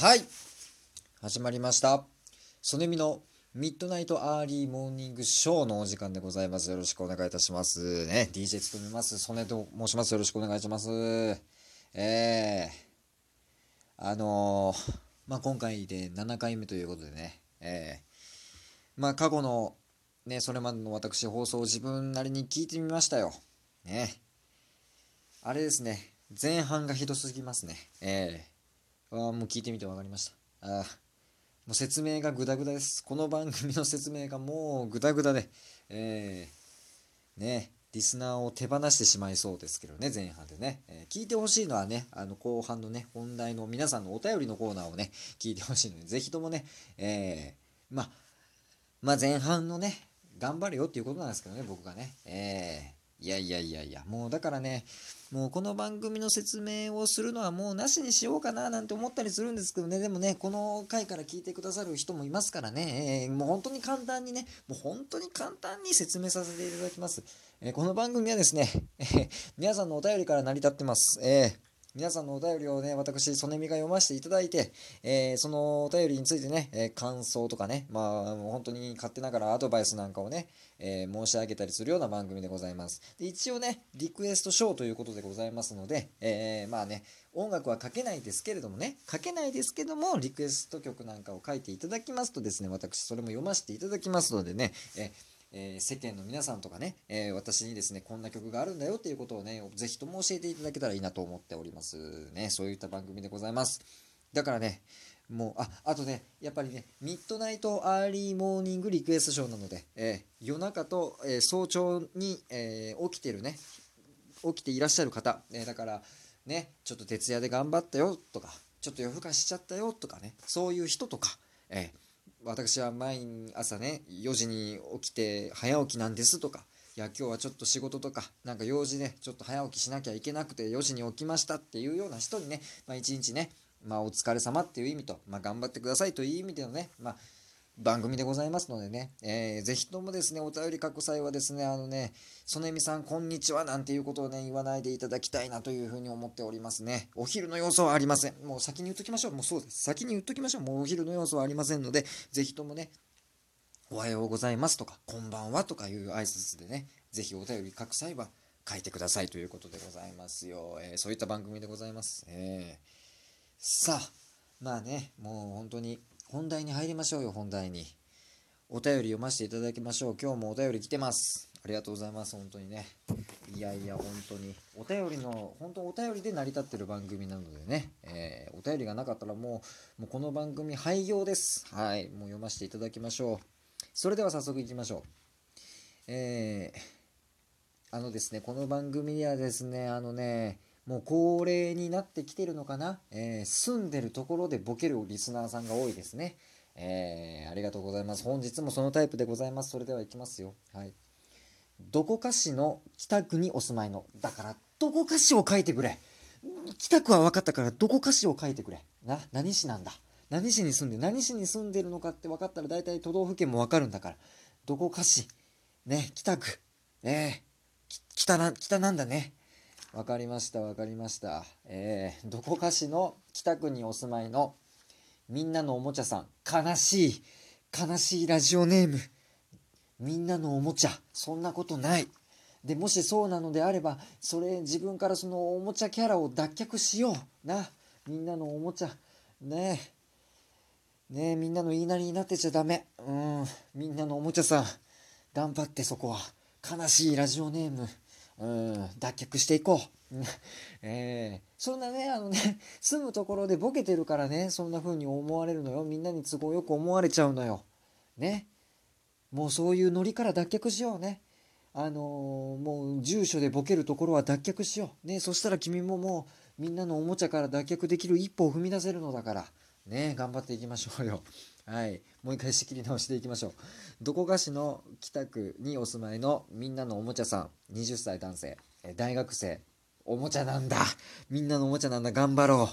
はい。始まりました。ソネミのミッドナイトアーリーモーニングショーのお時間でございます。よろしくお願いいたします。ね DJ 務めます。ソネと申します。よろしくお願いします。えー、あのー、まあ今回で7回目ということでね。えー、まあ過去のねそれまでの私放送を自分なりに聞いてみましたよ。ね。あれですね。前半がひどすぎますね。ええー、あもう聞いてみて分かりましたああもう説明がグダグダです。この番組の説明がもうグダグダで、えー、ね、リスナーを手放してしまいそうですけどね、前半でね。えー、聞いてほしいのはね、あの後半のね、本題の皆さんのお便りのコーナーをね、聞いてほしいので、ぜひともね、えー、まあ、まあ前半のね、頑張るよっていうことなんですけどね、僕がね。えーいやいやいやいや、もうだからね、もうこの番組の説明をするのはもうなしにしようかななんて思ったりするんですけどね、でもね、この回から聞いてくださる人もいますからね、えー、もう本当に簡単にね、もう本当に簡単に説明させていただきます。えー、この番組はですね、えー、皆さんのお便りから成り立ってます。えー皆さんのお便りをね、私、曽根美が読ませていただいて、えー、そのお便りについてね、えー、感想とかね、まあ、もう本当に勝手ながらアドバイスなんかをね、えー、申し上げたりするような番組でございます。で一応ね、リクエストショーということでございますので、えまあね、音楽はかけないですけれどもね、かけないですけども、リクエスト曲なんかを書いていただきますとですね、私、それも読ませていただきますのでね、ええー、世間の皆さんとかね、えー、私にですね、こんな曲があるんだよっていうことをね、ぜひとも教えていただけたらいいなと思っております。ね、そういった番組でございます。だからね、もう、あ、あとね、やっぱりね、ミッドナイトアーリーモーニングリクエストショーなので、えー、夜中と、えー、早朝に、えー、起きてるね、起きていらっしゃる方、えだから、ね、ちょっと徹夜で頑張ったよとか、ちょっと夜更かしちゃったよとかね、そういう人とか、えー私は毎朝ね4時に起きて早起きなんですとかいや今日はちょっと仕事とかなんか用事でちょっと早起きしなきゃいけなくて4時に起きましたっていうような人にね、まあ、一日ね、まあ、お疲れ様っていう意味と、まあ、頑張ってくださいという意味でのね、まあ番組でございますのでね、えー、ぜひともですね、お便り書く際はですね、あのね、曽根美さん、こんにちはなんていうことをね、言わないでいただきたいなというふうに思っておりますね。お昼の要素はありません。もう先に言っときましょう。もうそうです。先に言っときましょう。もうお昼の要素はありませんので、ぜひともね、おはようございますとか、こんばんはとかいう挨拶でね、ぜひお便り書く際は書いてくださいということでございますよ。えー、そういった番組でございます。えー、さあ、まあね、もう本当に本題に入りましょうよ、本題に。お便り読ませていただきましょう。今日もお便り来てます。ありがとうございます。本当にね。いやいや、本当に。お便りの、本当お便りで成り立ってる番組なのでね。えー、お便りがなかったらもう、もうこの番組廃業です。はい。もう読ませていただきましょう。それでは早速いきましょう。えー、あのですね、この番組にはですね、あのね、もう恒例になってきてるのかな、えー、住んでるところでボケるリスナーさんが多いですね。えー、ありがとうございます。本日もそのタイプでございます。それではいきますよ。はい。どこかしの北区にお住まいの。だから、どこかしを書いてくれ。北区は分かったから、どこかしを書いてくれ。な、何市なんだ？何市に住んで、何市に住んでるのかって分かったら、大体都道府県も分かるんだから。どこかし。ね、北区。え、北な、北なんだね。分かりました、分かりました。えー、どこかしの北区にお住まいのみんなのおもちゃさん。悲しい。悲しいラジオネーム。みんなのおもちゃ。そんなことない。で、もしそうなのであれば、それ自分からそのおもちゃキャラを脱却しよう。な。みんなのおもちゃ。ねえ。ねえ、みんなの言いなりになってちゃダメ。うん。みんなのおもちゃさん。頑張ってそこは。悲しいラジオネーム。うん、脱却していこう。えー、そんなね、あのね、住むところでボケてるからね、そんな風に思われるのよ。みんなに都合よく思われちゃうのよ。ね。もうそういうノリから脱却しようね。あのー、もう住所でボケるところは脱却しよう。ね。そしたら君ももうみんなのおもちゃから脱却できる一歩を踏み出せるのだから。ね。頑張っていきましょうよ。はい。もう一回仕切り直していきましょう。どこがしの北区にお住まいのみんなのおもちゃさん、20歳男性、大学生、おもちゃなんだ。みんなのおもちゃなんだ。頑張ろ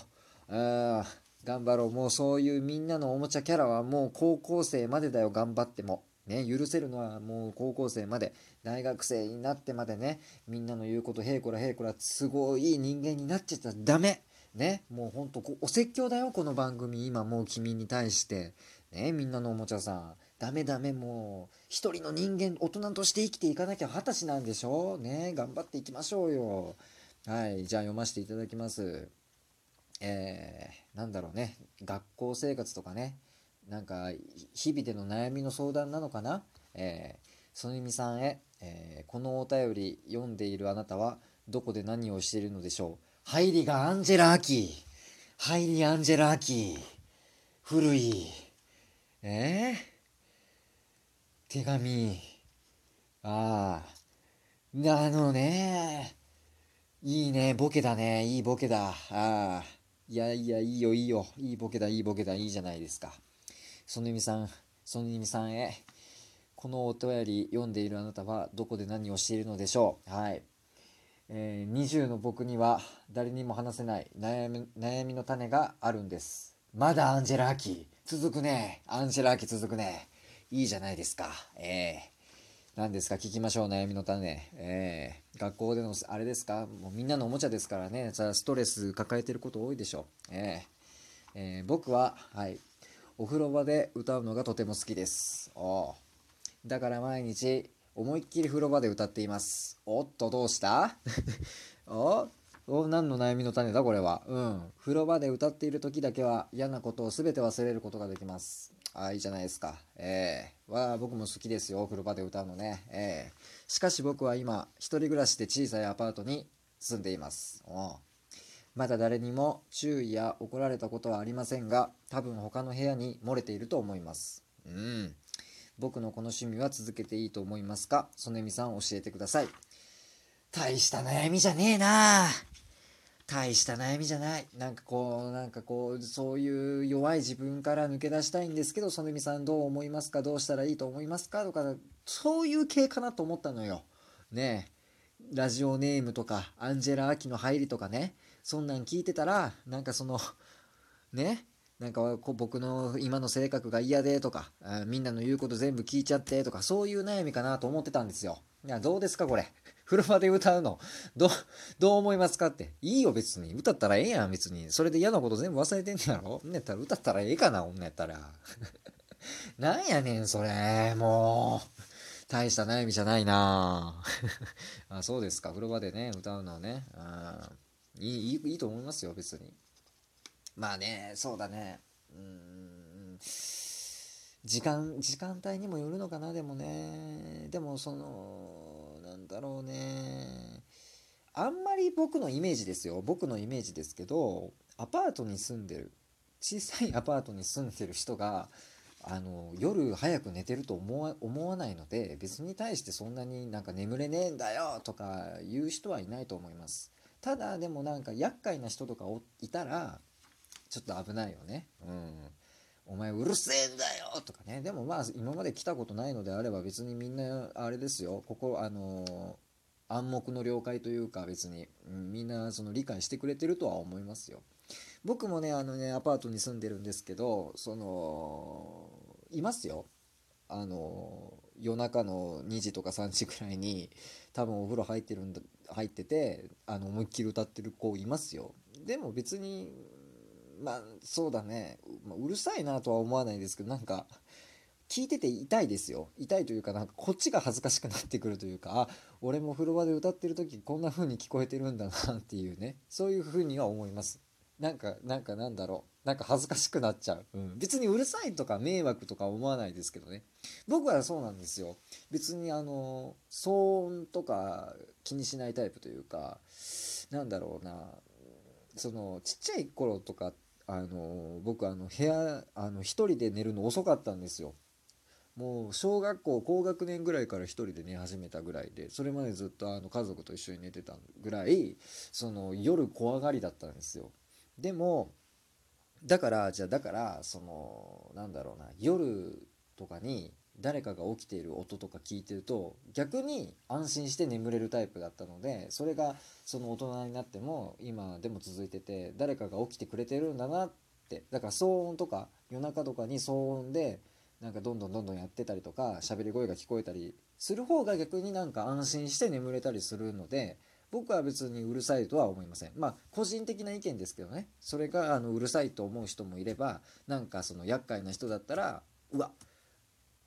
う。あ頑張ろう。もうそういうみんなのおもちゃキャラはもう高校生までだよ。頑張っても。ね、許せるのはもう高校生まで、大学生になってまでね、みんなの言うこと、へいこらへいこら、すごい人間になっちゃったらダメ。ねもうほんとこお説教だよこの番組。今もう君に対して。ねみんなのおもちゃさん。ダメダメもう一人の人間大人として生きていかなきゃ二十歳なんでしょ？ね頑張っていきましょうよ。はいじゃあ読ませていただきます。えー、なんだろうね。学校生活とかね。なんか日々での悩みの相談なのかな？えー、そのみさんへ、えー、このお便り読んでいるあなたはどこで何をしているのでしょう？入りがアンジェラ・アキ。入りアンジェラ・アキ。古い。えー、手紙。あああのね。いいね。ボケだね。いいボケだ。ああいやいやいいよいいよ。いいボケだ。いいボケだ。いいじゃないですか。そのみさん。そのみさんへ。このお便り読んでいるあなたはどこで何をしているのでしょう？はい。えー、20の僕には誰にも話せない悩み悩みの種があるんです。まだアンジェラ・アキ続くね。アンジェラ・アキ続くね。いいじゃないですか。えー、何ですか？聞きましょう、悩みの種。えー、学校でのあれですか？もうみんなのおもちゃですからね。じゃあストレス抱えてること多いでしょう。えー、えー、僕は、はい、お風呂場で歌うのがとても好きです。おだから毎日思いっきり風呂場で歌っています。おっと、どうした？おお何の悩みの種だこれは？うん。風呂場で歌っている時だけは嫌なことを全て忘れることができます。ああ、いいじゃないですか。ええー、は、僕も好きですよ。風呂場で歌うのね。ええー、しかし僕は今、一人暮らしで小さいアパートに住んでいます。おまだ誰にも注意や怒られたことはありませんが、多分他の部屋に漏れていると思います。うん。僕のこの趣味は続けていいと思いますか？曽根美さん教えてください。大した悩みじゃねえな大した悩みじゃない。なんかこう、なんかこう、そういう弱い自分から抜け出したいんですけど、曽根美さんどう思いますか？どうしたらいいと思いますか？とか、そういう系かなと思ったのよ。ねえ。ラジオネームとか、アンジェラ・アキの入りとかね。そんなん聞いてたら、なんかその、ね、なんか僕の今の性格が嫌でとか、みんなの言うこと全部聞いちゃってとか、そういう悩みかなと思ってたんですよ。いや、どうですかこれ。風呂場で歌うの。ど、どう思いますかって。いいよ別に。歌ったらええやん別に。それで嫌なこと全部忘れてんねやろんやったら歌ったらええかな女やったら。なんやねんそれ。もう。大した悩みじゃないな あそうですか。風呂場でね、歌うのはね。いいいいと思いますよ別に。まあね、そうだね。うん。時間、時間帯にもよるのかな、でもね。でも、その、なんだろうね。あんまり僕のイメージですよ。僕のイメージですけど、アパートに住んでる、小さいアパートに住んでる人が、あの夜早く寝てると思わ思わないので別に対してそんなになんか眠れねえんだよとか言う人はいないと思いますただでもなんか厄介な人とかいたらちょっと危ないよね。うん。お前うるせえんだよとかね。でもまあ今まで来たことないのであれば別にみんなあれですよ。ここあのー、暗黙の了解というか別に、うん、みんなその理解してくれてるとは思いますよ。僕もね、あのね、アパートに住んでるんですけど、その、いますよ。あの、夜中の2時とか3時くらいに多分お風呂入ってるんだ、入ってて、あの、思いっきり歌ってる子いますよ。でも別に、まあそうだね、まあ、うるさいなとは思わないですけどなんか聞いてて痛いですよ。痛いというかなんかこっちが恥ずかしくなってくるというかあ俺も風呂場で歌ってる時こんな風に聞こえてるんだなっていうね。そういう風には思います。なんかなんかなんだろう。なんか恥ずかしくなっちゃう、うん、別にうるさいとか迷惑とか思わないですけどね。僕はそうなんですよ。別にあの騒音とか気にしないタイプというかなんだろうな。そのちっちゃい頃とかってあの僕あの部屋あの1人で寝るの遅かったんですよ。もう小学校高学年ぐらいから1人で寝始めたぐらいでそれまでずっとあの家族と一緒に寝てたぐらいその夜怖がりだったんですよ。でもだからじゃあだからそのなんだろうな夜とかに誰かが起きている音とか聞いてると逆に安心して眠れるタイプだったのでそれがその大人になっても今でも続いてて誰かが起きてくれてるんだなってだから騒音とか夜中とかに騒音でなんかどんどんどんどんやってたりとか喋り声が聞こえたりする方が逆になんか安心して眠れたりするので僕は別にうるさいとは思いません。まあ個人的な意見ですけどね。それがあのうるさいと思う人もいればなんかその厄介な人だったらうわ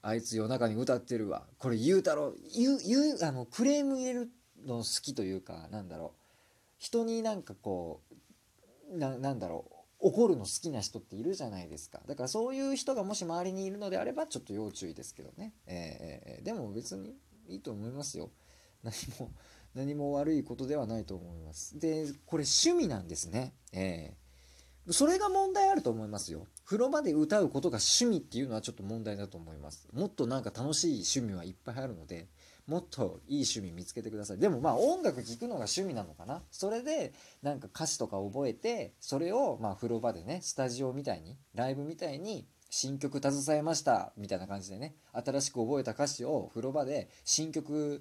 あいつ夜中に歌ってるわ。これ言うたろ言う言うあのクレーム入れるの好きというかなんだろう。人になんかこうなんだろう。怒るの好きな人っているじゃないですか。だからそういう人がもし周りにいるのであればちょっと要注意ですけどね、えー、でも別にいいと思いますよ。何も何も悪いことではないと思います。でこれ趣味なんですね。えー、それが問題あると思いますよ。風呂場で歌うことが趣味っていうのはちょっと問題だと思います。もっとなんか楽しい趣味はいっぱいあるのでもっといい趣味見つけてください。でもまあ音楽聴くのが趣味なのかな。それでなんか歌詞とか覚えてそれをまあ風呂場でねスタジオみたいにライブみたいに新曲携えましたみたいな感じでね新しく覚えた歌詞を風呂場で新曲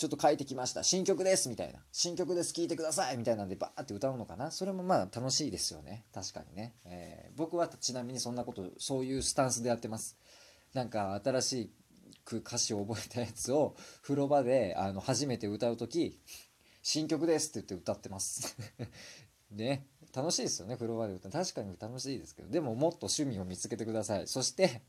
ちょっと書いてきました。新曲ですみたいな。新曲です。聴いてください。みたいなんでバーって歌うのかな。それもまあ楽しいですよね。確かにね、えー、僕はちなみにそんなことそういうスタンスでやってます。なんか新しく歌詞を覚えたやつを風呂場であの初めて歌う時新曲ですって言って歌ってます。ね。楽しいですよね。風呂場で歌う。確かに楽しいですけど。でももっと趣味を見つけてください。そして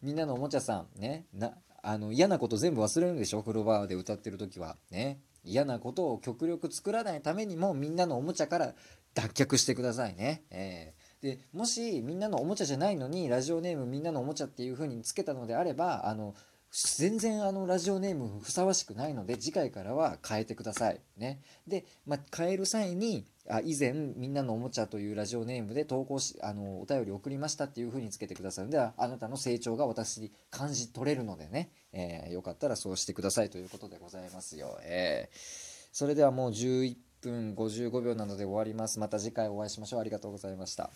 みんなのおもちゃさん。ね。なあの嫌なこと全部忘れるんでしょ？風呂場で歌ってる時は。ね。嫌なことを極力作らないためにもみんなのおもちゃから脱却してくださいね、えーでもしみんなのおもちゃじゃないのにラジオネームみんなのおもちゃっていう風につけたのであればあの全然あのラジオネームふさわしくないので次回からは変えてください。ね、で、まあ、変える際にあ以前みんなのおもちゃというラジオネームで投稿しあのお便り送りましたっていう風につけてくださるのであなたの成長が私に感じ取れるのでね、えー、よかったらそうしてくださいということでございますよ。えー、それではもう11分55秒なので終わります。また次回お会いしましょう。ありがとうございました。